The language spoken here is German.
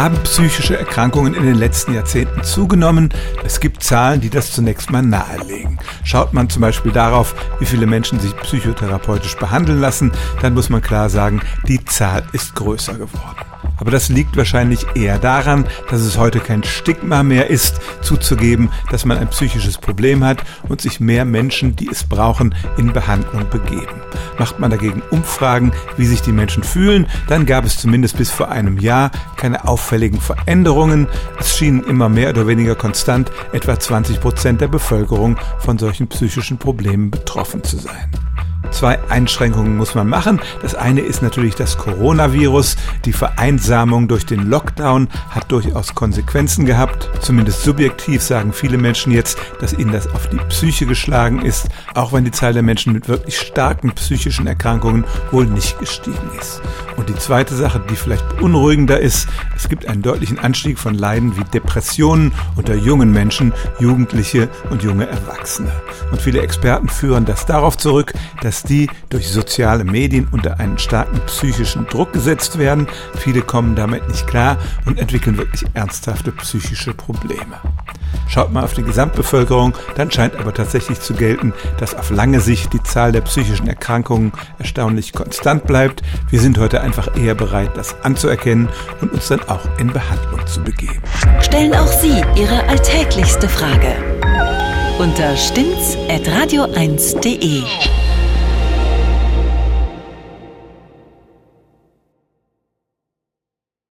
haben psychische Erkrankungen in den letzten Jahrzehnten zugenommen. Es gibt Zahlen, die das zunächst mal nahelegen. Schaut man zum Beispiel darauf, wie viele Menschen sich psychotherapeutisch behandeln lassen, dann muss man klar sagen, die Zahl ist größer geworden. Aber das liegt wahrscheinlich eher daran, dass es heute kein Stigma mehr ist, zuzugeben, dass man ein psychisches Problem hat und sich mehr Menschen, die es brauchen, in Behandlung begeben. Macht man dagegen Umfragen, wie sich die Menschen fühlen, dann gab es zumindest bis vor einem Jahr keine auffälligen Veränderungen. Es schienen immer mehr oder weniger konstant etwa 20 Prozent der Bevölkerung von solchen psychischen Problemen betroffen zu sein. Zwei Einschränkungen muss man machen. Das eine ist natürlich das Coronavirus. Die Vereinsamung durch den Lockdown hat durchaus Konsequenzen gehabt. Zumindest subjektiv sagen viele Menschen jetzt, dass ihnen das auf die Psyche geschlagen ist, auch wenn die Zahl der Menschen mit wirklich starken psychischen Erkrankungen wohl nicht gestiegen ist. Und die zweite Sache, die vielleicht beunruhigender ist, es gibt einen deutlichen Anstieg von Leiden wie Depressionen unter jungen Menschen, Jugendliche und junge Erwachsene. Und viele Experten führen das darauf zurück, dass die durch soziale Medien unter einen starken psychischen Druck gesetzt werden. Viele kommen damit nicht klar und entwickeln wirklich ernsthafte psychische Probleme. Schaut man auf die Gesamtbevölkerung, dann scheint aber tatsächlich zu gelten, dass auf lange Sicht die Zahl der psychischen Erkrankungen erstaunlich konstant bleibt. Wir sind heute einfach eher bereit, das anzuerkennen und uns dann auch in Behandlung zu begeben. Stellen auch Sie Ihre alltäglichste Frage unter stimmtz.radio1.de.